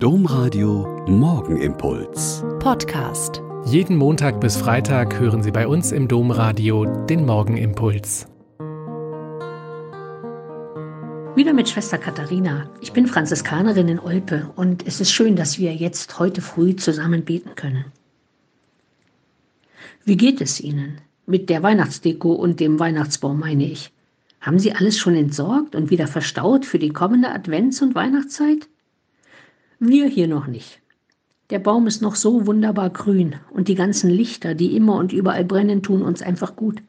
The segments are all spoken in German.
Domradio Morgenimpuls. Podcast. Jeden Montag bis Freitag hören Sie bei uns im Domradio den Morgenimpuls. Wieder mit Schwester Katharina. Ich bin Franziskanerin in Olpe und es ist schön, dass wir jetzt heute früh zusammen beten können. Wie geht es Ihnen? Mit der Weihnachtsdeko und dem Weihnachtsbaum meine ich. Haben Sie alles schon entsorgt und wieder verstaut für die kommende Advents- und Weihnachtszeit? Wir hier noch nicht. Der Baum ist noch so wunderbar grün und die ganzen Lichter, die immer und überall brennen, tun uns einfach gut.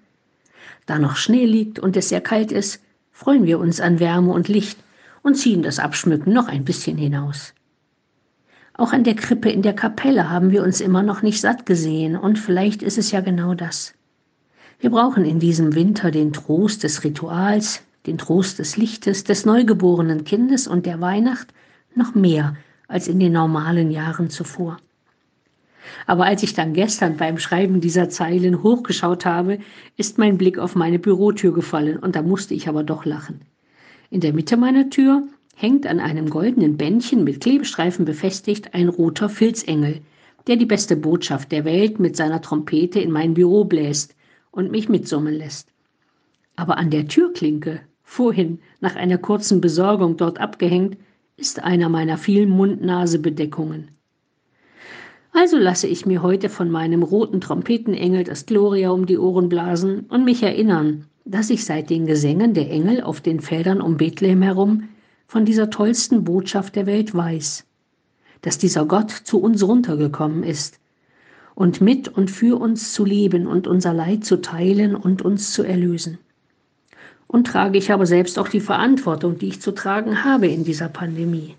Da noch Schnee liegt und es sehr kalt ist, freuen wir uns an Wärme und Licht und ziehen das Abschmücken noch ein bisschen hinaus. Auch an der Krippe in der Kapelle haben wir uns immer noch nicht satt gesehen und vielleicht ist es ja genau das. Wir brauchen in diesem Winter den Trost des Rituals, den Trost des Lichtes, des neugeborenen Kindes und der Weihnacht noch mehr als in den normalen Jahren zuvor. Aber als ich dann gestern beim Schreiben dieser Zeilen hochgeschaut habe, ist mein Blick auf meine Bürotür gefallen und da musste ich aber doch lachen. In der Mitte meiner Tür hängt an einem goldenen Bändchen mit Klebestreifen befestigt ein roter Filzengel, der die beste Botschaft der Welt mit seiner Trompete in mein Büro bläst und mich mitsummen lässt. Aber an der Türklinke, vorhin nach einer kurzen Besorgung dort abgehängt, ist einer meiner vielen Mund-Nase-Bedeckungen. Also lasse ich mir heute von meinem roten Trompetenengel das Gloria um die Ohren blasen und mich erinnern, dass ich seit den Gesängen der Engel auf den Feldern um Bethlehem herum von dieser tollsten Botschaft der Welt weiß, dass dieser Gott zu uns runtergekommen ist und mit und für uns zu leben und unser Leid zu teilen und uns zu erlösen und trage ich aber selbst auch die Verantwortung, die ich zu tragen habe in dieser Pandemie.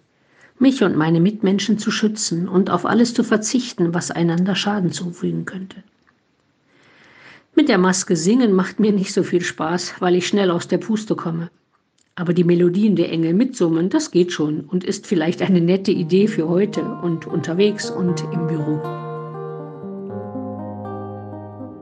Mich und meine Mitmenschen zu schützen und auf alles zu verzichten, was einander Schaden zufügen könnte. Mit der Maske singen macht mir nicht so viel Spaß, weil ich schnell aus der Puste komme. Aber die Melodien der Engel mitsummen, das geht schon und ist vielleicht eine nette Idee für heute und unterwegs und im Büro.